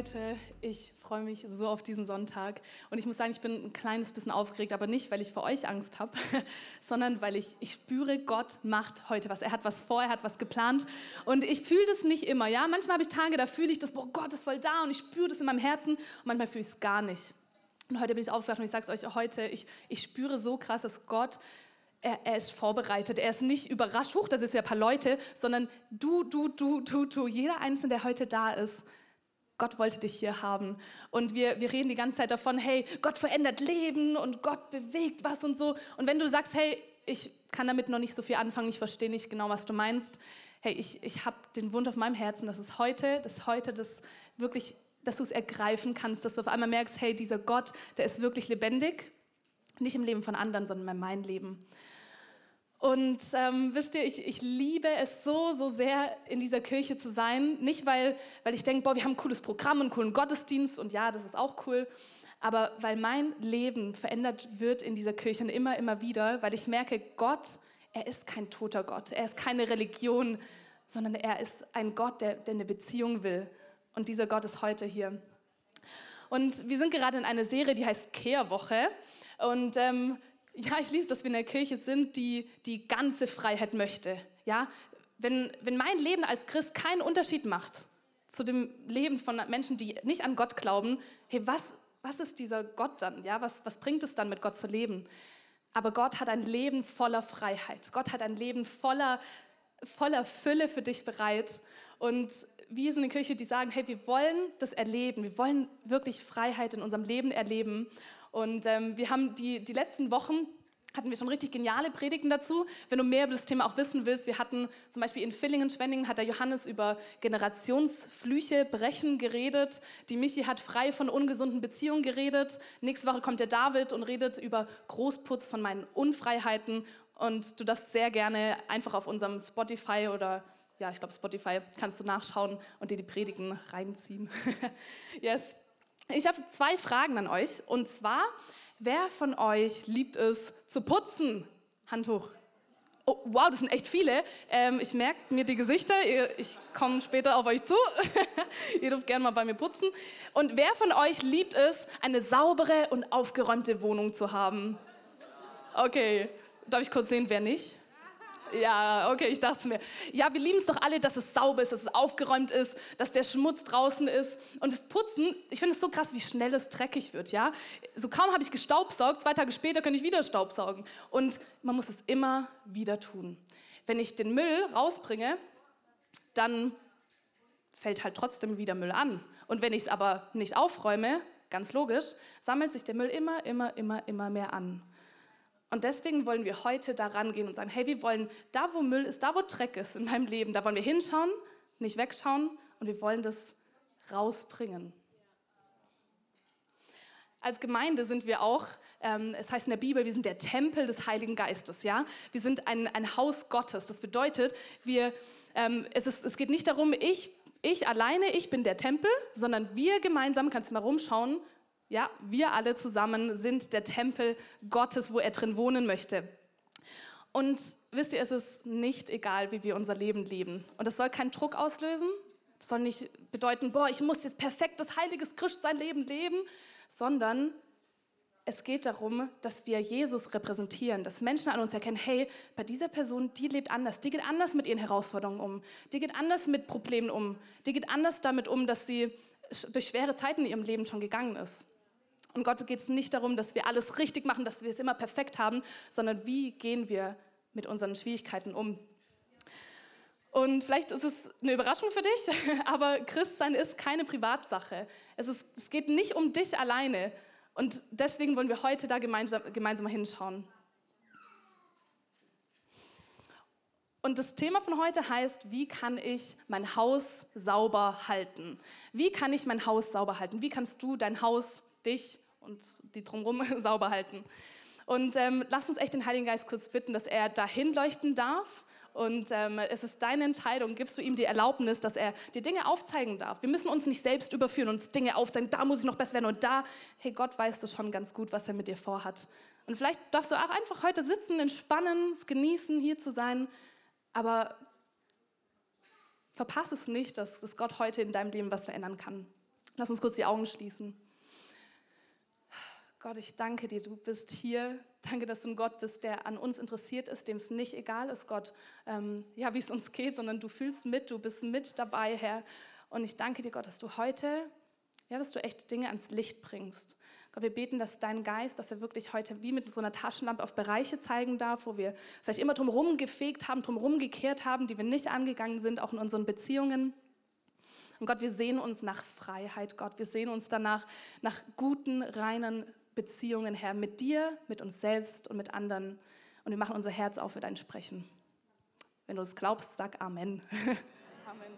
Leute, ich freue mich so auf diesen Sonntag. Und ich muss sagen, ich bin ein kleines bisschen aufgeregt, aber nicht, weil ich vor euch Angst habe, sondern weil ich, ich spüre, Gott macht heute was. Er hat was vor, er hat was geplant. Und ich fühle das nicht immer. Ja? Manchmal habe ich Tage, da fühle ich das, boah, Gott ist voll da und ich spüre das in meinem Herzen. Und manchmal fühle ich es gar nicht. Und heute bin ich aufgewacht und ich sage es euch heute, ich, ich spüre so krass, dass Gott er, er, ist vorbereitet. Er ist nicht überrascht, hoch, das ist ja ein paar Leute, sondern du, du, du, du, du, jeder Einzelne, der heute da ist, Gott wollte dich hier haben. Und wir, wir reden die ganze Zeit davon, hey, Gott verändert Leben und Gott bewegt was und so. Und wenn du sagst, hey, ich kann damit noch nicht so viel anfangen, ich verstehe nicht genau, was du meinst. Hey, ich, ich habe den Wunsch auf meinem Herzen, dass es heute, dass heute das wirklich, dass du es ergreifen kannst, dass du auf einmal merkst, hey, dieser Gott, der ist wirklich lebendig. Nicht im Leben von anderen, sondern in meinem Leben. Und ähm, wisst ihr, ich, ich liebe es so, so sehr, in dieser Kirche zu sein. Nicht, weil, weil ich denke, boah, wir haben ein cooles Programm, einen coolen Gottesdienst und ja, das ist auch cool. Aber weil mein Leben verändert wird in dieser Kirche und immer, immer wieder, weil ich merke, Gott, er ist kein toter Gott. Er ist keine Religion, sondern er ist ein Gott, der, der eine Beziehung will. Und dieser Gott ist heute hier. Und wir sind gerade in einer Serie, die heißt Kehrwoche. Und ähm, ja, ich liebe, dass wir in der Kirche sind, die die ganze Freiheit möchte. Ja, wenn, wenn mein Leben als Christ keinen Unterschied macht zu dem Leben von Menschen, die nicht an Gott glauben, hey, was, was ist dieser Gott dann? Ja, was, was bringt es dann, mit Gott zu leben? Aber Gott hat ein Leben voller Freiheit. Gott hat ein Leben voller, voller Fülle für dich bereit. Und wir sind eine Kirche, die sagen, hey, wir wollen das erleben. Wir wollen wirklich Freiheit in unserem Leben erleben. Und ähm, wir haben die, die letzten Wochen hatten wir schon richtig geniale Predigten dazu. Wenn du mehr über das Thema auch wissen willst, wir hatten zum Beispiel in Villingen, Schwenningen, hat der Johannes über Generationsflüche, Brechen geredet. Die Michi hat frei von ungesunden Beziehungen geredet. Nächste Woche kommt der David und redet über Großputz von meinen Unfreiheiten. Und du darfst sehr gerne einfach auf unserem Spotify oder ja, ich glaube Spotify, kannst du nachschauen und dir die Predigten reinziehen. yes. Ich habe zwei Fragen an euch. Und zwar, wer von euch liebt es zu putzen? Hand hoch. Oh, wow, das sind echt viele. Ähm, ich merke mir die Gesichter. Ich komme später auf euch zu. Ihr dürft gerne mal bei mir putzen. Und wer von euch liebt es, eine saubere und aufgeräumte Wohnung zu haben? Okay, darf ich kurz sehen, wer nicht? Ja, okay, ich dachte mir, ja, wir lieben es doch alle, dass es sauber ist, dass es aufgeräumt ist, dass der Schmutz draußen ist. Und das Putzen, ich finde es so krass, wie schnell es dreckig wird, ja. So kaum habe ich gestaubsaugt, zwei Tage später kann ich wieder staubsaugen. Und man muss es immer wieder tun. Wenn ich den Müll rausbringe, dann fällt halt trotzdem wieder Müll an. Und wenn ich es aber nicht aufräume, ganz logisch, sammelt sich der Müll immer, immer, immer, immer mehr an. Und deswegen wollen wir heute da rangehen und sagen, hey, wir wollen da, wo Müll ist, da, wo Dreck ist in meinem Leben, da wollen wir hinschauen, nicht wegschauen und wir wollen das rausbringen. Als Gemeinde sind wir auch, ähm, es heißt in der Bibel, wir sind der Tempel des Heiligen Geistes. Ja? Wir sind ein, ein Haus Gottes. Das bedeutet, wir, ähm, es, ist, es geht nicht darum, ich, ich alleine, ich bin der Tempel, sondern wir gemeinsam, kannst du mal rumschauen, ja, wir alle zusammen sind der Tempel Gottes, wo er drin wohnen möchte. Und wisst ihr, es ist nicht egal, wie wir unser Leben leben. Und das soll keinen Druck auslösen. Das soll nicht bedeuten, boah, ich muss jetzt perfektes, heiliges Christ Leben leben, sondern es geht darum, dass wir Jesus repräsentieren, dass Menschen an uns erkennen, hey, bei dieser Person, die lebt anders, die geht anders mit ihren Herausforderungen um, die geht anders mit Problemen um, die geht anders damit um, dass sie durch schwere Zeiten in ihrem Leben schon gegangen ist. Und Gott geht es nicht darum, dass wir alles richtig machen, dass wir es immer perfekt haben, sondern wie gehen wir mit unseren Schwierigkeiten um. Und vielleicht ist es eine Überraschung für dich, aber Christsein ist keine Privatsache. Es, ist, es geht nicht um dich alleine. Und deswegen wollen wir heute da gemeinsam, gemeinsam hinschauen. Und das Thema von heute heißt, wie kann ich mein Haus sauber halten? Wie kann ich mein Haus sauber halten? Wie kannst du dein Haus dich und die drumherum sauber halten. Und ähm, lass uns echt den Heiligen Geist kurz bitten, dass er dahin leuchten darf. Und ähm, es ist deine Entscheidung, gibst du ihm die Erlaubnis, dass er dir Dinge aufzeigen darf. Wir müssen uns nicht selbst überführen, uns Dinge aufzeigen, da muss ich noch besser werden und da, hey, Gott weiß das schon ganz gut, was er mit dir vorhat. Und vielleicht darfst du auch einfach heute sitzen, entspannen, es genießen, hier zu sein, aber verpasse es nicht, dass, dass Gott heute in deinem Leben was verändern kann. Lass uns kurz die Augen schließen. Gott, ich danke dir, du bist hier. Danke, dass du ein Gott bist, der an uns interessiert ist, dem es nicht egal ist, Gott, ähm, ja, wie es uns geht, sondern du fühlst mit, du bist mit dabei, Herr. Und ich danke dir, Gott, dass du heute, ja, dass du echt Dinge ans Licht bringst. Gott, wir beten, dass dein Geist, dass er wirklich heute wie mit so einer Taschenlampe auf Bereiche zeigen darf, wo wir vielleicht immer drumherum gefegt haben, drumherum gekehrt haben, die wir nicht angegangen sind, auch in unseren Beziehungen. Und Gott, wir sehen uns nach Freiheit, Gott. Wir sehen uns danach nach guten, reinen Beziehungen, Herr, mit dir, mit uns selbst und mit anderen. Und wir machen unser Herz auf für dein Sprechen. Wenn du es glaubst, sag Amen. Amen.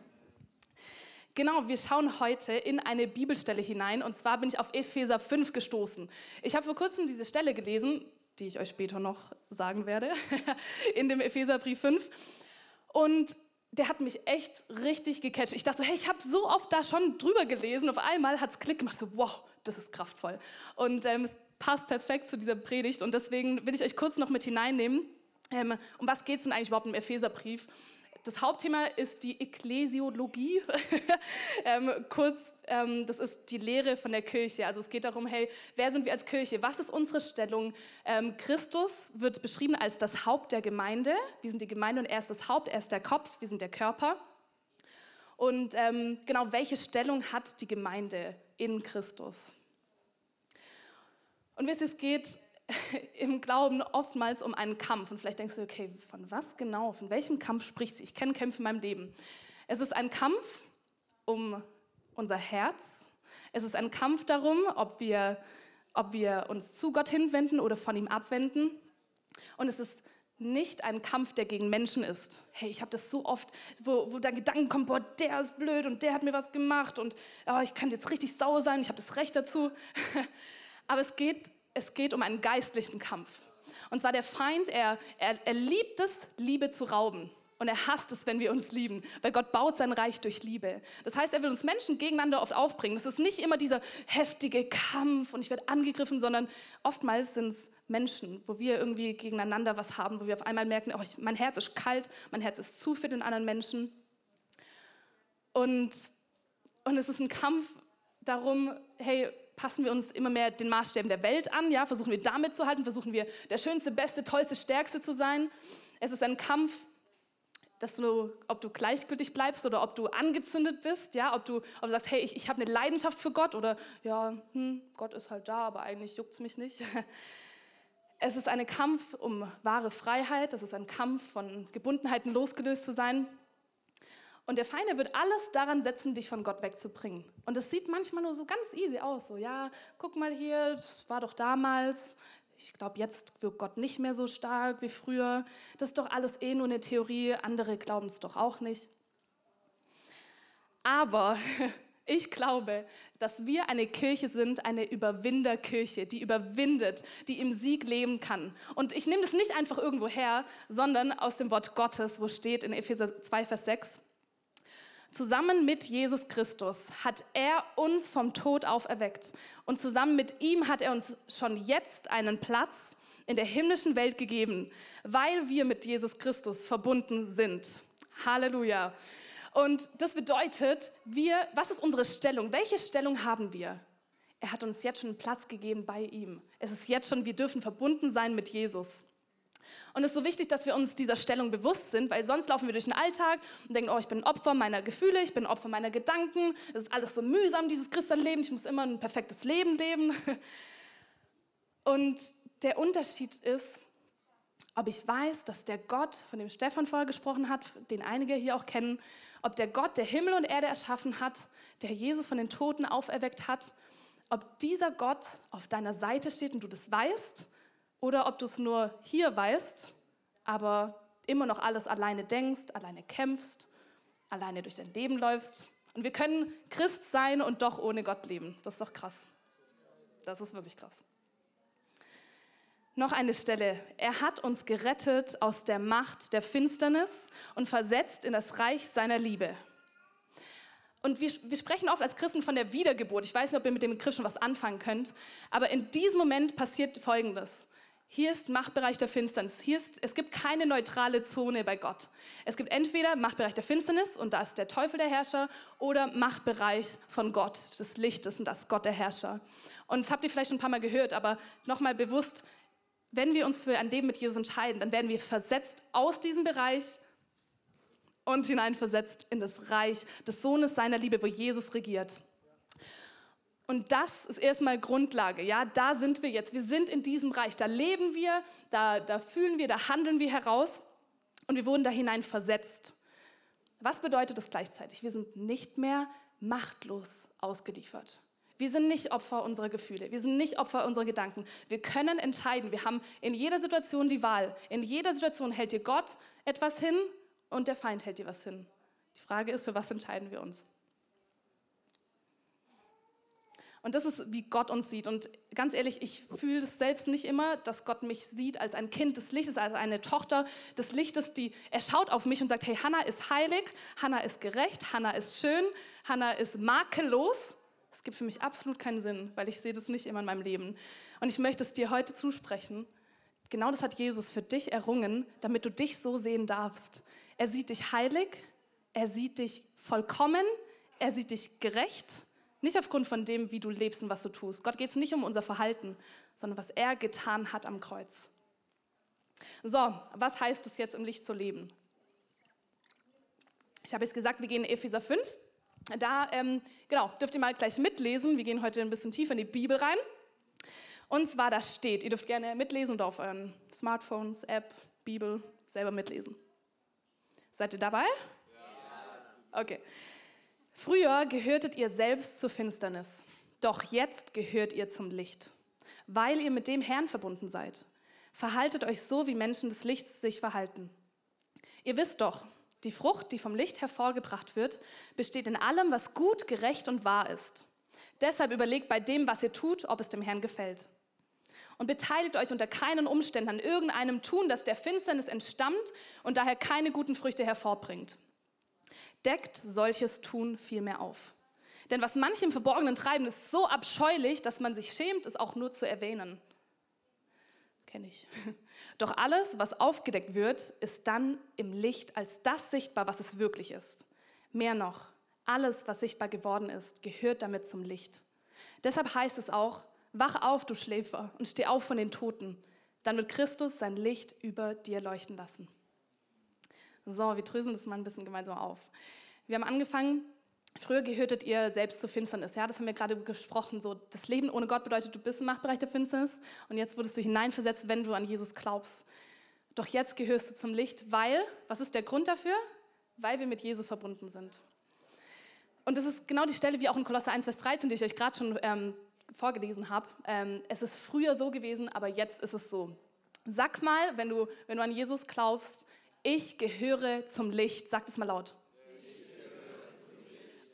Genau, wir schauen heute in eine Bibelstelle hinein und zwar bin ich auf Epheser 5 gestoßen. Ich habe vor kurzem diese Stelle gelesen, die ich euch später noch sagen werde, in dem Epheserbrief 5. Und der hat mich echt richtig gecatcht. Ich dachte, hey, ich habe so oft da schon drüber gelesen. Auf einmal hat es Klick gemacht, so wow, das ist kraftvoll. Und ähm, es passt perfekt zu dieser Predigt und deswegen will ich euch kurz noch mit hineinnehmen. Ähm, um was geht es denn eigentlich überhaupt im Epheserbrief? Das Hauptthema ist die Ekklesiologie. ähm, kurz, ähm, das ist die Lehre von der Kirche. Also es geht darum, hey, wer sind wir als Kirche? Was ist unsere Stellung? Ähm, Christus wird beschrieben als das Haupt der Gemeinde. Wir sind die Gemeinde und er ist das Haupt, er ist der Kopf, wir sind der Körper. Und ähm, genau, welche Stellung hat die Gemeinde in Christus? Und ihr, es geht im Glauben oftmals um einen Kampf. Und vielleicht denkst du, okay, von was genau, von welchem Kampf spricht sie? Ich kenne Kämpfe in meinem Leben. Es ist ein Kampf um unser Herz. Es ist ein Kampf darum, ob wir, ob wir uns zu Gott hinwenden oder von ihm abwenden. Und es ist nicht ein Kampf, der gegen Menschen ist. Hey, ich habe das so oft, wo, wo der Gedanke kommt, boah, der ist blöd und der hat mir was gemacht und oh, ich könnte jetzt richtig sauer sein, ich habe das Recht dazu. Aber es geht es geht um einen geistlichen Kampf. Und zwar der Feind, er, er, er liebt es, Liebe zu rauben. Und er hasst es, wenn wir uns lieben, weil Gott baut sein Reich durch Liebe. Das heißt, er will uns Menschen gegeneinander oft aufbringen. Das ist nicht immer dieser heftige Kampf und ich werde angegriffen, sondern oftmals sind es Menschen, wo wir irgendwie gegeneinander was haben, wo wir auf einmal merken, oh, ich, mein Herz ist kalt, mein Herz ist zu für den anderen Menschen. Und, und es ist ein Kampf darum, hey, passen wir uns immer mehr den Maßstäben der Welt an, ja, versuchen wir damit zu halten, versuchen wir der schönste, beste, tollste, stärkste zu sein. Es ist ein Kampf, dass du, ob du gleichgültig bleibst oder ob du angezündet bist, ja, ob du, ob du sagst, hey, ich, ich habe eine Leidenschaft für Gott oder ja, hm, Gott ist halt da, aber eigentlich juckt es mich nicht. Es ist ein Kampf um wahre Freiheit, es ist ein Kampf von Gebundenheiten losgelöst zu sein. Und der Feind wird alles daran setzen, dich von Gott wegzubringen. Und das sieht manchmal nur so ganz easy aus. So, ja, guck mal hier, das war doch damals. Ich glaube, jetzt wirkt Gott nicht mehr so stark wie früher. Das ist doch alles eh nur eine Theorie. Andere glauben es doch auch nicht. Aber ich glaube, dass wir eine Kirche sind, eine Überwinderkirche, die überwindet, die im Sieg leben kann. Und ich nehme das nicht einfach irgendwo her, sondern aus dem Wort Gottes, wo steht in Epheser 2, Vers 6. Zusammen mit Jesus Christus hat er uns vom Tod auferweckt und zusammen mit ihm hat er uns schon jetzt einen Platz in der himmlischen Welt gegeben, weil wir mit Jesus Christus verbunden sind. Halleluja. Und das bedeutet, wir, was ist unsere Stellung? Welche Stellung haben wir? Er hat uns jetzt schon einen Platz gegeben bei ihm. Es ist jetzt schon, wir dürfen verbunden sein mit Jesus. Und es ist so wichtig, dass wir uns dieser Stellung bewusst sind, weil sonst laufen wir durch den Alltag und denken, oh, ich bin Opfer meiner Gefühle, ich bin Opfer meiner Gedanken, es ist alles so mühsam, dieses Christenleben, ich muss immer ein perfektes Leben leben. Und der Unterschied ist, ob ich weiß, dass der Gott, von dem Stefan vorher gesprochen hat, den einige hier auch kennen, ob der Gott, der Himmel und Erde erschaffen hat, der Jesus von den Toten auferweckt hat, ob dieser Gott auf deiner Seite steht und du das weißt oder ob du es nur hier weißt, aber immer noch alles alleine denkst, alleine kämpfst, alleine durch dein Leben läufst. Und wir können Christ sein und doch ohne Gott leben. Das ist doch krass. Das ist wirklich krass. Noch eine Stelle. Er hat uns gerettet aus der Macht der Finsternis und versetzt in das Reich seiner Liebe. Und wir, wir, sprechen oft als Christen von der Wiedergeburt. Ich weiß nicht, ob ihr mit dem Begriff schon was anfangen könnt, aber in diesem Moment passiert Folgendes. Hier ist Machtbereich der Finsternis. Hier ist, es gibt keine neutrale Zone bei Gott. Es gibt entweder Machtbereich der Finsternis und da ist der Teufel der Herrscher oder Machtbereich von Gott, des Lichtes und das Gott der Herrscher. Und das habt ihr vielleicht schon ein paar Mal gehört, aber nochmal bewusst, wenn wir uns für ein Leben mit Jesus entscheiden, dann werden wir versetzt aus diesem Bereich und hineinversetzt in das Reich des Sohnes seiner Liebe, wo Jesus regiert. Und das ist erstmal Grundlage. Ja, da sind wir jetzt. Wir sind in diesem Reich. Da leben wir, da, da fühlen wir, da handeln wir heraus. Und wir wurden da hinein versetzt. Was bedeutet das gleichzeitig? Wir sind nicht mehr machtlos ausgeliefert. Wir sind nicht Opfer unserer Gefühle. Wir sind nicht Opfer unserer Gedanken. Wir können entscheiden. Wir haben in jeder Situation die Wahl. In jeder Situation hält dir Gott etwas hin und der Feind hält dir was hin. Die Frage ist, für was entscheiden wir uns? Und das ist, wie Gott uns sieht. Und ganz ehrlich, ich fühle es selbst nicht immer, dass Gott mich sieht als ein Kind des Lichtes, als eine Tochter des Lichtes, die er schaut auf mich und sagt, hey, Hannah ist heilig, Hannah ist gerecht, Hannah ist schön, Hannah ist makellos. Es gibt für mich absolut keinen Sinn, weil ich sehe das nicht immer in meinem Leben. Und ich möchte es dir heute zusprechen. Genau das hat Jesus für dich errungen, damit du dich so sehen darfst. Er sieht dich heilig, er sieht dich vollkommen, er sieht dich gerecht nicht aufgrund von dem, wie du lebst und was du tust. Gott geht es nicht um unser Verhalten, sondern was er getan hat am Kreuz. So, was heißt es jetzt im Licht zu leben? Ich habe jetzt gesagt, wir gehen in Epheser 5. Da, ähm, genau, dürft ihr mal gleich mitlesen. Wir gehen heute ein bisschen tiefer in die Bibel rein. Und zwar, da steht, ihr dürft gerne mitlesen und auf euren Smartphones, App, Bibel selber mitlesen. Seid ihr dabei? Ja. Okay. Früher gehörtet ihr selbst zur Finsternis, doch jetzt gehört ihr zum Licht, weil ihr mit dem Herrn verbunden seid. Verhaltet euch so, wie Menschen des Lichts sich verhalten. Ihr wisst doch, die Frucht, die vom Licht hervorgebracht wird, besteht in allem, was gut, gerecht und wahr ist. Deshalb überlegt bei dem, was ihr tut, ob es dem Herrn gefällt. Und beteiligt euch unter keinen Umständen an irgendeinem Tun, das der Finsternis entstammt und daher keine guten Früchte hervorbringt deckt solches Tun vielmehr auf. Denn was manche im Verborgenen treiben, ist so abscheulich, dass man sich schämt, es auch nur zu erwähnen. Kenne ich. Doch alles, was aufgedeckt wird, ist dann im Licht als das sichtbar, was es wirklich ist. Mehr noch, alles, was sichtbar geworden ist, gehört damit zum Licht. Deshalb heißt es auch, wach auf, du Schläfer, und steh auf von den Toten. Dann wird Christus sein Licht über dir leuchten lassen. So, wir dröseln das mal ein bisschen gemeinsam auf. Wir haben angefangen, früher gehörtet ihr selbst zur Finsternis. Ja, das haben wir gerade gesprochen. So, das Leben ohne Gott bedeutet, du bist im Machtbereich der Finsternis und jetzt wurdest du hineinversetzt, wenn du an Jesus glaubst. Doch jetzt gehörst du zum Licht, weil, was ist der Grund dafür? Weil wir mit Jesus verbunden sind. Und das ist genau die Stelle wie auch in Kolosser 1, Vers 13, die ich euch gerade schon ähm, vorgelesen habe. Ähm, es ist früher so gewesen, aber jetzt ist es so. Sag mal, wenn du, wenn du an Jesus glaubst, ich gehöre zum Licht. Sag das mal laut.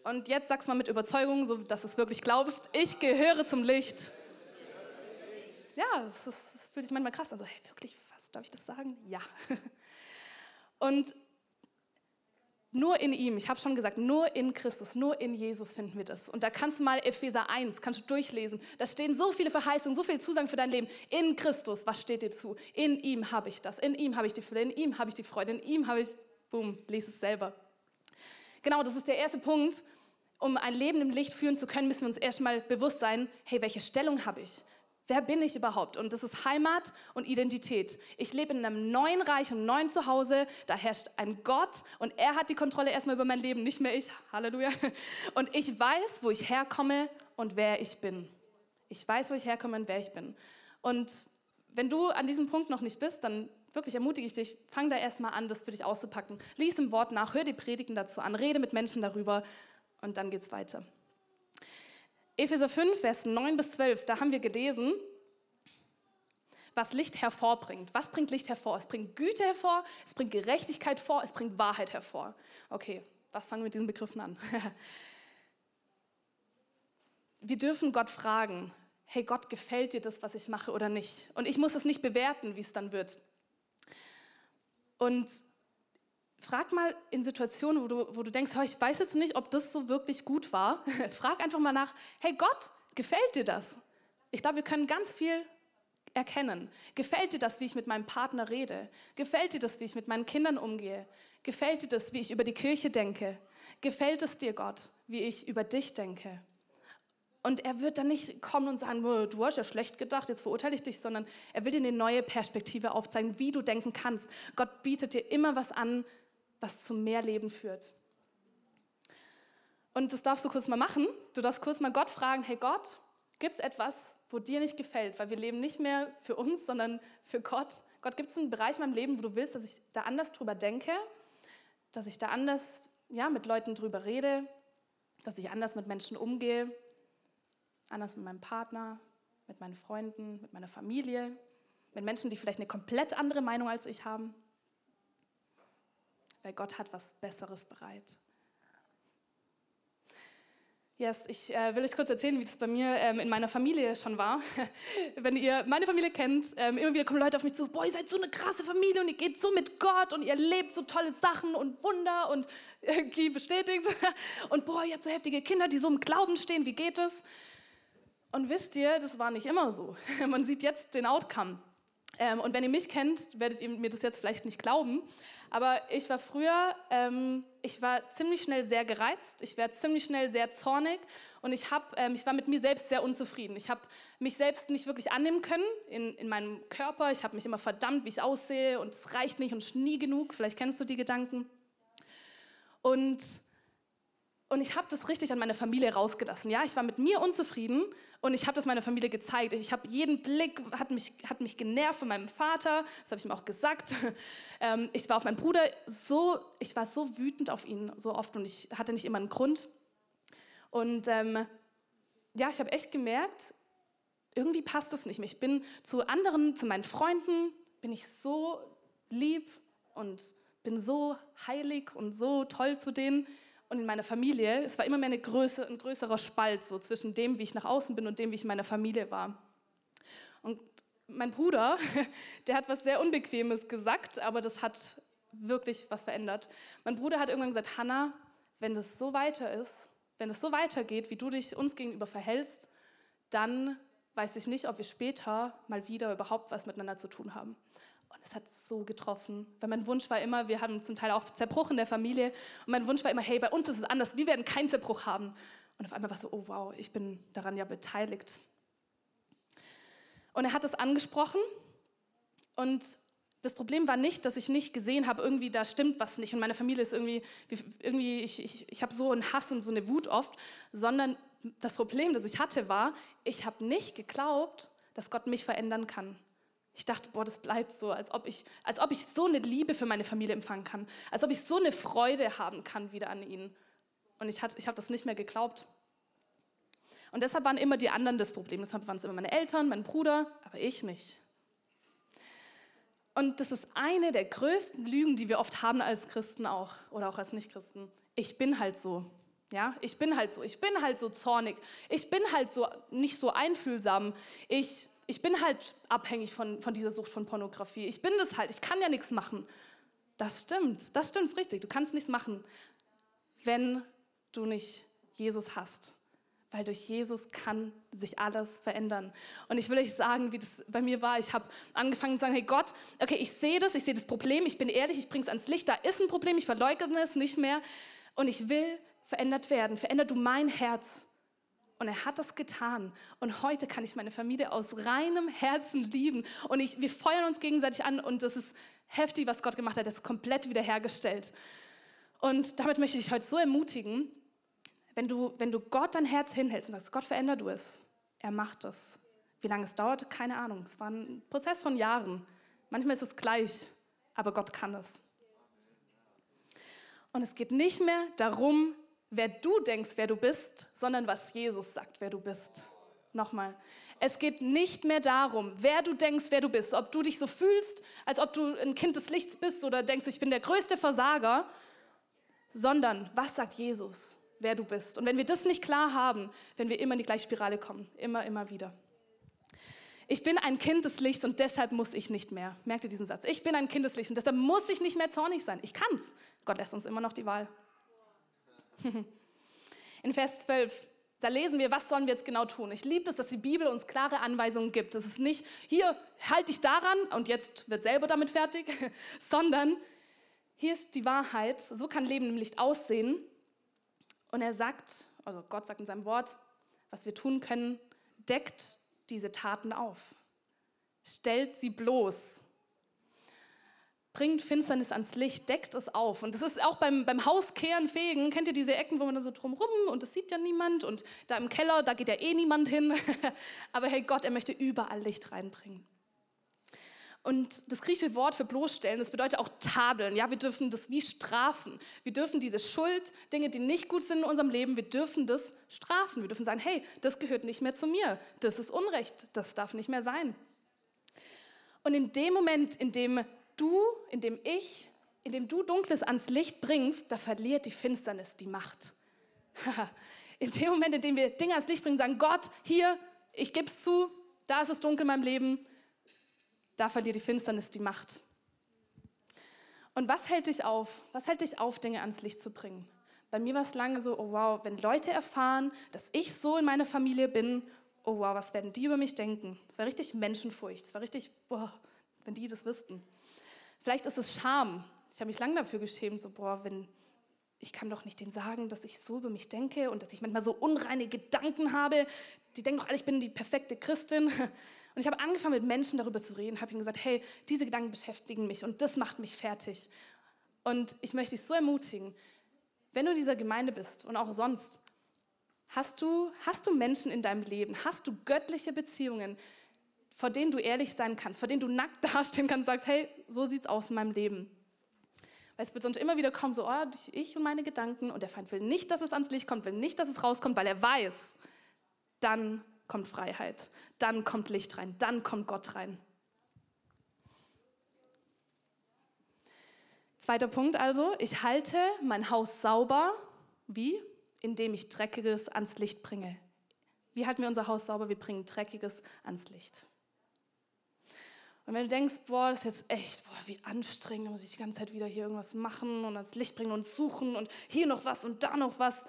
Und jetzt sag's mal mit Überzeugung, so dass du es wirklich glaubst. Ich gehöre zum Licht. Ja, das, ist, das fühlt sich manchmal krass an. Also, hey, wirklich, was darf ich das sagen? Ja. Und nur in ihm, ich habe schon gesagt, nur in Christus, nur in Jesus finden wir das. Und da kannst du mal Epheser 1, kannst du durchlesen. Da stehen so viele Verheißungen, so viele Zusagen für dein Leben. In Christus, was steht dir zu? In ihm habe ich das, in ihm habe ich die Fülle, in ihm habe ich die Freude, in ihm habe ich, boom, lese es selber. Genau, das ist der erste Punkt. Um ein Leben im Licht führen zu können, müssen wir uns erstmal bewusst sein, hey, welche Stellung habe ich? Wer bin ich überhaupt? Und das ist Heimat und Identität. Ich lebe in einem neuen Reich, einem neuen Zuhause. Da herrscht ein Gott und er hat die Kontrolle erstmal über mein Leben, nicht mehr ich. Halleluja. Und ich weiß, wo ich herkomme und wer ich bin. Ich weiß, wo ich herkomme und wer ich bin. Und wenn du an diesem Punkt noch nicht bist, dann wirklich ermutige ich dich, fang da erstmal an, das für dich auszupacken. Lies im Wort nach, hör die Predigten dazu an, rede mit Menschen darüber und dann geht's weiter. Epheser 5, Vers 9 bis 12, da haben wir gelesen, was Licht hervorbringt. Was bringt Licht hervor? Es bringt Güte hervor, es bringt Gerechtigkeit vor, es bringt Wahrheit hervor. Okay, was fangen wir mit diesen Begriffen an? wir dürfen Gott fragen, hey Gott, gefällt dir das, was ich mache oder nicht? Und ich muss es nicht bewerten, wie es dann wird. Und frag mal in Situationen, wo du, wo du denkst, ich weiß jetzt nicht, ob das so wirklich gut war. frag einfach mal nach, hey Gott, gefällt dir das? Ich glaube, wir können ganz viel erkennen. Gefällt dir das, wie ich mit meinem Partner rede? Gefällt dir das, wie ich mit meinen Kindern umgehe? Gefällt dir das, wie ich über die Kirche denke? Gefällt es dir, Gott, wie ich über dich denke? Und er wird dann nicht kommen und sagen, du hast ja schlecht gedacht, jetzt verurteile ich dich, sondern er will dir eine neue Perspektive aufzeigen, wie du denken kannst. Gott bietet dir immer was an, was zu mehr Leben führt. Und das darfst du kurz mal machen. Du darfst kurz mal Gott fragen, hey Gott, gibt es etwas, wo dir nicht gefällt? Weil wir leben nicht mehr für uns, sondern für Gott. Gott, gibt es einen Bereich in meinem Leben, wo du willst, dass ich da anders drüber denke, dass ich da anders ja, mit Leuten drüber rede, dass ich anders mit Menschen umgehe, anders mit meinem Partner, mit meinen Freunden, mit meiner Familie, mit Menschen, die vielleicht eine komplett andere Meinung als ich haben. Weil Gott hat was Besseres bereit. Yes, ich äh, will euch kurz erzählen, wie das bei mir ähm, in meiner Familie schon war. Wenn ihr meine Familie kennt, ähm, immer wieder kommen Leute auf mich zu, boah, ihr seid so eine krasse Familie und ihr geht so mit Gott und ihr lebt so tolle Sachen und Wunder und äh, bestätigt. und boah, ihr habt so heftige Kinder, die so im Glauben stehen, wie geht es? Und wisst ihr, das war nicht immer so. Man sieht jetzt den Outcome. Ähm, und wenn ihr mich kennt, werdet ihr mir das jetzt vielleicht nicht glauben. Aber ich war früher, ähm, ich war ziemlich schnell sehr gereizt, ich war ziemlich schnell sehr zornig und ich, hab, ähm, ich war mit mir selbst sehr unzufrieden. Ich habe mich selbst nicht wirklich annehmen können in, in meinem Körper. Ich habe mich immer verdammt, wie ich aussehe und es reicht nicht und nie genug. Vielleicht kennst du die Gedanken. Und und ich habe das richtig an meine Familie rausgelassen. Ja, ich war mit mir unzufrieden und ich habe das meiner Familie gezeigt. Ich habe jeden Blick, hat mich, hat mich genervt von meinem Vater, das habe ich ihm auch gesagt. Ähm, ich war auf meinen Bruder so, ich war so wütend auf ihn so oft und ich hatte nicht immer einen Grund. Und ähm, ja, ich habe echt gemerkt, irgendwie passt das nicht mehr. Ich bin zu anderen, zu meinen Freunden, bin ich so lieb und bin so heilig und so toll zu denen und in meiner Familie, es war immer mehr eine Größe, ein größerer Spalt so zwischen dem, wie ich nach außen bin und dem, wie ich in meiner Familie war. Und mein Bruder, der hat was sehr Unbequemes gesagt, aber das hat wirklich was verändert. Mein Bruder hat irgendwann gesagt, Hannah, wenn das so weiter ist, wenn es so weitergeht, wie du dich uns gegenüber verhältst, dann weiß ich nicht, ob wir später mal wieder überhaupt was miteinander zu tun haben. Und es hat so getroffen, weil mein Wunsch war immer, wir haben zum Teil auch Zerbruch in der Familie und mein Wunsch war immer, hey, bei uns ist es anders, wir werden keinen Zerbruch haben. Und auf einmal war es so, oh wow, ich bin daran ja beteiligt. Und er hat es angesprochen und das Problem war nicht, dass ich nicht gesehen habe, irgendwie da stimmt was nicht und meine Familie ist irgendwie, irgendwie ich, ich, ich habe so einen Hass und so eine Wut oft, sondern das Problem, das ich hatte, war, ich habe nicht geglaubt, dass Gott mich verändern kann. Ich dachte, boah, das bleibt so, als ob, ich, als ob ich so eine Liebe für meine Familie empfangen kann, als ob ich so eine Freude haben kann wieder an ihnen. Und ich, ich habe das nicht mehr geglaubt. Und deshalb waren immer die anderen das Problem. Deshalb waren es immer meine Eltern, mein Bruder, aber ich nicht. Und das ist eine der größten Lügen, die wir oft haben als Christen auch oder auch als Nichtchristen. Ich bin halt so. Ja, ich bin halt so. Ich bin halt so zornig. Ich bin halt so nicht so einfühlsam. Ich ich bin halt abhängig von, von dieser Sucht von Pornografie. Ich bin das halt, ich kann ja nichts machen. Das stimmt, das stimmt, richtig. Du kannst nichts machen, wenn du nicht Jesus hast. Weil durch Jesus kann sich alles verändern. Und ich will euch sagen, wie das bei mir war. Ich habe angefangen zu sagen, hey Gott, okay, ich sehe das, ich sehe das Problem, ich bin ehrlich, ich bringe es ans Licht, da ist ein Problem, ich verleugne es nicht mehr. Und ich will verändert werden. Veränder du mein Herz. Und er hat das getan. Und heute kann ich meine Familie aus reinem Herzen lieben. Und ich, wir feuern uns gegenseitig an. Und das ist heftig, was Gott gemacht hat. Er ist komplett wiederhergestellt. Und damit möchte ich dich heute so ermutigen, wenn du, wenn du Gott dein Herz hinhältst und sagst, Gott, veränder du es. Er macht es. Wie lange es dauert, keine Ahnung. Es war ein Prozess von Jahren. Manchmal ist es gleich, aber Gott kann es. Und es geht nicht mehr darum, wer du denkst, wer du bist, sondern was Jesus sagt, wer du bist. Nochmal. Es geht nicht mehr darum, wer du denkst, wer du bist. Ob du dich so fühlst, als ob du ein Kind des Lichts bist oder denkst, ich bin der größte Versager, sondern was sagt Jesus, wer du bist. Und wenn wir das nicht klar haben, werden wir immer in die gleiche Spirale kommen. Immer, immer wieder. Ich bin ein Kind des Lichts und deshalb muss ich nicht mehr. Merkt ihr diesen Satz? Ich bin ein Kind des Lichts und deshalb muss ich nicht mehr zornig sein. Ich kann's. Gott lässt uns immer noch die Wahl. In Vers 12 Da lesen wir, was sollen wir jetzt genau tun. Ich liebe es, dass die Bibel uns klare Anweisungen gibt. Es ist nicht, hier, halt dich daran und jetzt wird selber damit fertig, sondern hier ist die Wahrheit. So kann Leben im Licht aussehen. Und er sagt, also Gott sagt in seinem Wort, was wir tun können, deckt diese Taten auf. Stellt sie bloß bringt Finsternis ans Licht, deckt es auf. Und das ist auch beim, beim Hauskehren, Fegen, kennt ihr diese Ecken, wo man da so drumrum und das sieht ja niemand und da im Keller, da geht ja eh niemand hin. Aber hey Gott, er möchte überall Licht reinbringen. Und das griechische Wort für bloßstellen, das bedeutet auch tadeln. Ja, wir dürfen das wie strafen. Wir dürfen diese Schuld, Dinge, die nicht gut sind in unserem Leben, wir dürfen das strafen. Wir dürfen sagen, hey, das gehört nicht mehr zu mir. Das ist Unrecht. Das darf nicht mehr sein. Und in dem Moment, in dem du, in dem ich, in dem du Dunkles ans Licht bringst, da verliert die Finsternis die Macht. in dem Moment, in dem wir Dinge ans Licht bringen, sagen, Gott, hier, ich gebe es zu, da ist es dunkel in meinem Leben, da verliert die Finsternis die Macht. Und was hält dich auf? Was hält dich auf, Dinge ans Licht zu bringen? Bei mir war es lange so, oh wow, wenn Leute erfahren, dass ich so in meiner Familie bin, oh wow, was werden die über mich denken? Das war richtig Menschenfurcht. Das war richtig, boah, wenn die das wüssten. Vielleicht ist es Scham. Ich habe mich lange dafür geschämt, so, boah, wenn, ich kann doch nicht denen sagen, dass ich so über mich denke und dass ich manchmal so unreine Gedanken habe. Die denken doch alle, ich bin die perfekte Christin. Und ich habe angefangen, mit Menschen darüber zu reden, habe ihnen gesagt, hey, diese Gedanken beschäftigen mich und das macht mich fertig. Und ich möchte dich so ermutigen, wenn du in dieser Gemeinde bist und auch sonst, hast du, hast du Menschen in deinem Leben, hast du göttliche Beziehungen, vor denen du ehrlich sein kannst, vor denen du nackt dastehen kannst und sagst, hey, so sieht es aus in meinem Leben. Weil es wird sonst immer wieder kommen, so, oh, ich und meine Gedanken und der Feind will nicht, dass es ans Licht kommt, will nicht, dass es rauskommt, weil er weiß, dann kommt Freiheit, dann kommt Licht rein, dann kommt Gott rein. Zweiter Punkt also, ich halte mein Haus sauber. Wie? Indem ich Dreckiges ans Licht bringe. Wie halten wir unser Haus sauber? Wir bringen Dreckiges ans Licht. Und wenn du denkst, boah, das ist jetzt echt, boah, wie anstrengend, da muss ich die ganze Zeit wieder hier irgendwas machen und ans Licht bringen und suchen und hier noch was und da noch was.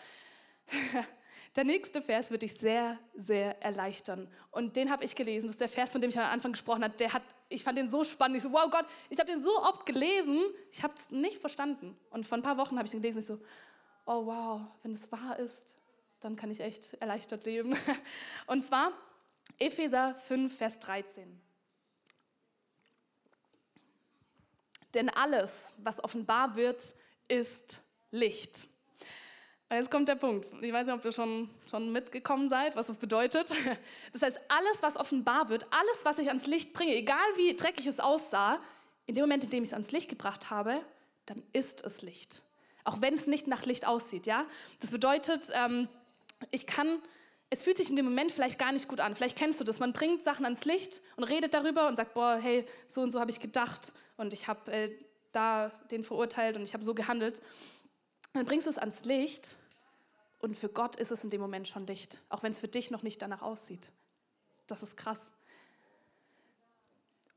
Der nächste Vers wird dich sehr, sehr erleichtern. Und den habe ich gelesen. Das ist der Vers, von dem ich am Anfang gesprochen habe. Der hat, ich fand den so spannend. Ich so, wow Gott, ich habe den so oft gelesen, ich habe es nicht verstanden. Und vor ein paar Wochen habe ich den gelesen. Ich so, oh wow, wenn es wahr ist, dann kann ich echt erleichtert leben. Und zwar Epheser 5, Vers 13. Denn alles, was offenbar wird, ist Licht. Und jetzt kommt der Punkt. Ich weiß nicht, ob ihr schon, schon mitgekommen seid, was das bedeutet. Das heißt, alles, was offenbar wird, alles, was ich ans Licht bringe, egal wie dreckig es aussah, in dem Moment, in dem ich es ans Licht gebracht habe, dann ist es Licht. Auch wenn es nicht nach Licht aussieht. Ja? Das bedeutet, ähm, ich kann, es fühlt sich in dem Moment vielleicht gar nicht gut an. Vielleicht kennst du das. Man bringt Sachen ans Licht und redet darüber und sagt, boah, hey, so und so habe ich gedacht und ich habe äh, da den verurteilt und ich habe so gehandelt. Dann bringst du es ans Licht und für Gott ist es in dem Moment schon Licht, auch wenn es für dich noch nicht danach aussieht. Das ist krass.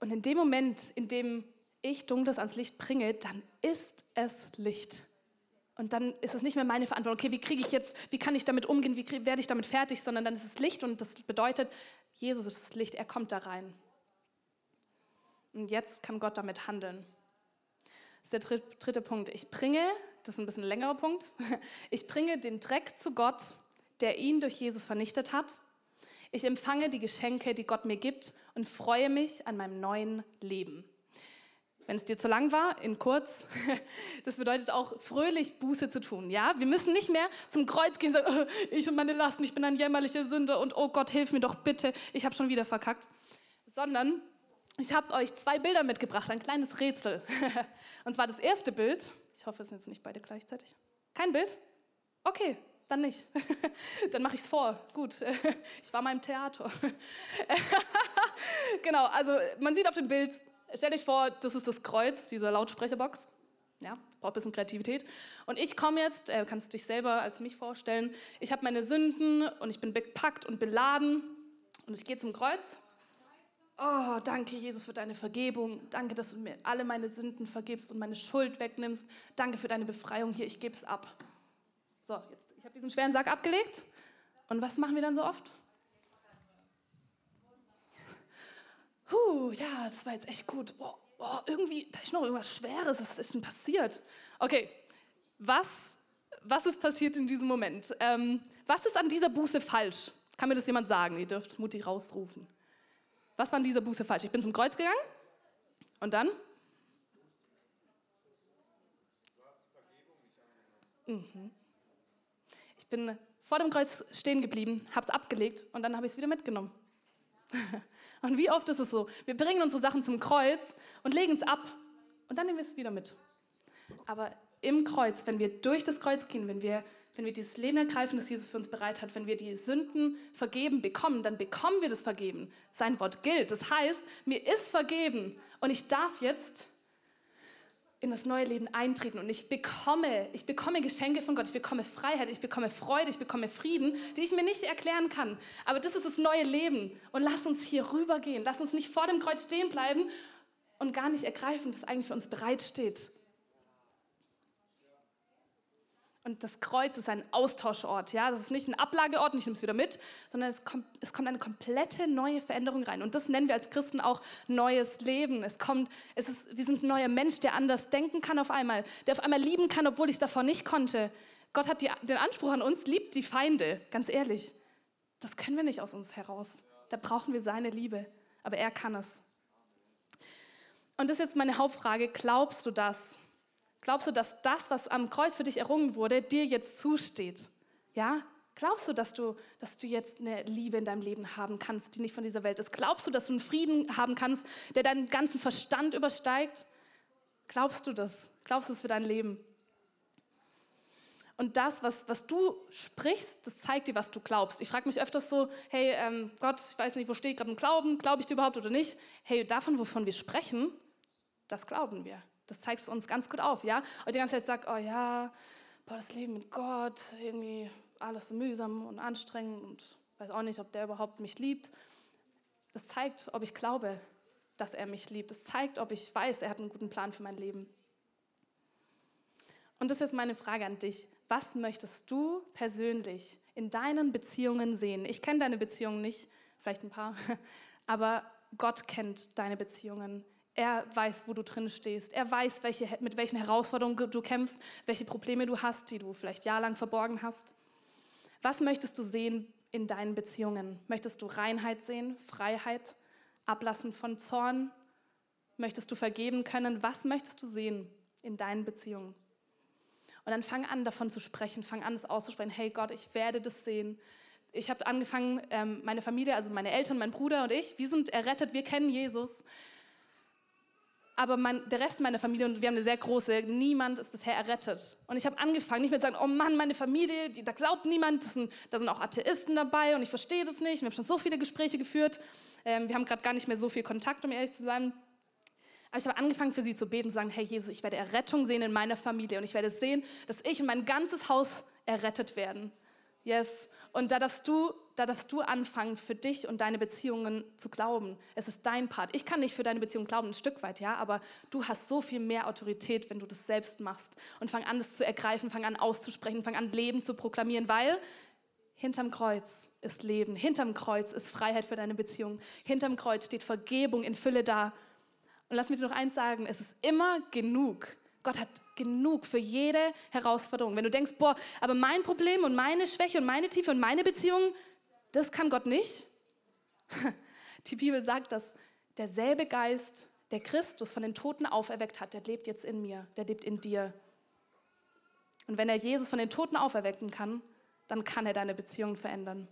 Und in dem Moment, in dem ich Dunkles ans Licht bringe, dann ist es Licht. Und dann ist es nicht mehr meine Verantwortung, okay, wie kriege ich jetzt, wie kann ich damit umgehen, wie werde ich damit fertig, sondern dann ist es Licht und das bedeutet, Jesus ist das Licht, er kommt da rein. Und jetzt kann Gott damit handeln. Das ist der dritte Punkt. Ich bringe, das ist ein bisschen ein längerer Punkt, ich bringe den Dreck zu Gott, der ihn durch Jesus vernichtet hat. Ich empfange die Geschenke, die Gott mir gibt und freue mich an meinem neuen Leben. Wenn es dir zu lang war, in kurz, das bedeutet auch fröhlich Buße zu tun. Ja, wir müssen nicht mehr zum Kreuz gehen und sagen, oh, ich und meine Lasten, ich bin ein jämmerlicher Sünder und oh Gott, hilf mir doch bitte, ich habe schon wieder verkackt, sondern ich habe euch zwei Bilder mitgebracht, ein kleines Rätsel. Und zwar das erste Bild. Ich hoffe, es sind jetzt nicht beide gleichzeitig. Kein Bild? Okay, dann nicht. Dann mache ich es vor. Gut, ich war mal im Theater. genau, also man sieht auf dem Bild, stell dich vor, das ist das Kreuz, diese Lautsprecherbox. Ja, braucht ein bisschen Kreativität. Und ich komme jetzt, äh, kannst dich selber als mich vorstellen, ich habe meine Sünden und ich bin bepackt und beladen und ich gehe zum Kreuz Oh, danke, Jesus, für deine Vergebung. Danke, dass du mir alle meine Sünden vergibst und meine Schuld wegnimmst. Danke für deine Befreiung hier. Ich gebe es ab. So, jetzt, ich habe diesen schweren Sack abgelegt Und was machen wir dann so oft? Huh, ja, das war jetzt echt gut. Boah, boah, irgendwie, da ist noch irgendwas Schweres, was ist denn passiert? Okay, was, was ist passiert in diesem Moment? Ähm, was ist an dieser Buße falsch? Kann mir das jemand sagen? Ihr dürft mutig rausrufen. Was war an dieser Buße falsch? Ich bin zum Kreuz gegangen und dann? Mhm. Ich bin vor dem Kreuz stehen geblieben, habe es abgelegt und dann habe ich es wieder mitgenommen. und wie oft ist es so? Wir bringen unsere Sachen zum Kreuz und legen es ab und dann nehmen wir es wieder mit. Aber im Kreuz, wenn wir durch das Kreuz gehen, wenn wir, wenn wir dieses Leben ergreifen, das Jesus für uns bereit hat, wenn wir die Sünden vergeben bekommen, dann bekommen wir das Vergeben. Sein Wort gilt. Das heißt, mir ist vergeben und ich darf jetzt in das neue Leben eintreten und ich bekomme, ich bekomme Geschenke von Gott, ich bekomme Freiheit, ich bekomme Freude, ich bekomme Frieden, die ich mir nicht erklären kann. Aber das ist das neue Leben und lass uns hier rübergehen, lass uns nicht vor dem Kreuz stehen bleiben und gar nicht ergreifen, was eigentlich für uns bereitsteht. Und das Kreuz ist ein Austauschort. Ja? Das ist nicht ein Ablageort, ich nehme es wieder mit, sondern es kommt, es kommt eine komplette neue Veränderung rein. Und das nennen wir als Christen auch neues Leben. Es kommt, es ist, wir sind ein neuer Mensch, der anders denken kann auf einmal, der auf einmal lieben kann, obwohl ich es davor nicht konnte. Gott hat die, den Anspruch an uns, liebt die Feinde, ganz ehrlich. Das können wir nicht aus uns heraus. Da brauchen wir seine Liebe. Aber er kann es. Und das ist jetzt meine Hauptfrage. Glaubst du das? Glaubst du, dass das, was am Kreuz für dich errungen wurde, dir jetzt zusteht? Ja? Glaubst du, dass du, dass du jetzt eine Liebe in deinem Leben haben kannst, die nicht von dieser Welt ist? Glaubst du, dass du einen Frieden haben kannst, der deinen ganzen Verstand übersteigt? Glaubst du das? Glaubst du es für dein Leben? Und das, was, was du sprichst, das zeigt dir, was du glaubst. Ich frage mich öfters so, hey ähm, Gott, ich weiß nicht, wo stehe ich gerade im Glauben? Glaube ich dir überhaupt oder nicht? Hey, davon, wovon wir sprechen, das glauben wir. Das zeigt es uns ganz gut auf, ja? Und die ganze Zeit sagt, oh ja, boah, das Leben mit Gott, irgendwie alles so mühsam und anstrengend und weiß auch nicht, ob der überhaupt mich liebt. Das zeigt, ob ich glaube, dass er mich liebt. Das zeigt, ob ich weiß, er hat einen guten Plan für mein Leben. Und das ist jetzt meine Frage an dich. Was möchtest du persönlich in deinen Beziehungen sehen? Ich kenne deine Beziehungen nicht, vielleicht ein paar, aber Gott kennt deine Beziehungen. Er weiß, wo du drin stehst. Er weiß, welche, mit welchen Herausforderungen du kämpfst, welche Probleme du hast, die du vielleicht jahrelang verborgen hast. Was möchtest du sehen in deinen Beziehungen? Möchtest du Reinheit sehen, Freiheit, Ablassen von Zorn? Möchtest du vergeben können? Was möchtest du sehen in deinen Beziehungen? Und dann fang an, davon zu sprechen, fang an, es auszusprechen. Hey Gott, ich werde das sehen. Ich habe angefangen, ähm, meine Familie, also meine Eltern, mein Bruder und ich, wir sind errettet, wir kennen Jesus aber mein, der Rest meiner Familie, und wir haben eine sehr große, niemand ist bisher errettet. Und ich habe angefangen, nicht mehr zu sagen, oh Mann, meine Familie, die, da glaubt niemand, sind, da sind auch Atheisten dabei und ich verstehe das nicht. Wir haben schon so viele Gespräche geführt. Ähm, wir haben gerade gar nicht mehr so viel Kontakt, um ehrlich zu sein. Aber ich habe angefangen, für sie zu beten zu sagen, hey Jesus, ich werde Errettung sehen in meiner Familie und ich werde sehen, dass ich und mein ganzes Haus errettet werden. Yes. Und da darfst du, da darfst du anfangen, für dich und deine Beziehungen zu glauben. Es ist dein Part. Ich kann nicht für deine Beziehung glauben, ein Stück weit, ja, aber du hast so viel mehr Autorität, wenn du das selbst machst. Und fang an, das zu ergreifen, fang an, auszusprechen, fang an, Leben zu proklamieren, weil hinterm Kreuz ist Leben. Hinterm Kreuz ist Freiheit für deine Beziehung. Hinterm Kreuz steht Vergebung in Fülle da. Und lass mich dir noch eins sagen, es ist immer genug Gott hat genug für jede Herausforderung. Wenn du denkst, boah, aber mein Problem und meine Schwäche und meine Tiefe und meine Beziehung, das kann Gott nicht. Die Bibel sagt, dass derselbe Geist, der Christus von den Toten auferweckt hat, der lebt jetzt in mir, der lebt in dir. Und wenn er Jesus von den Toten auferwecken kann, dann kann er deine Beziehung verändern.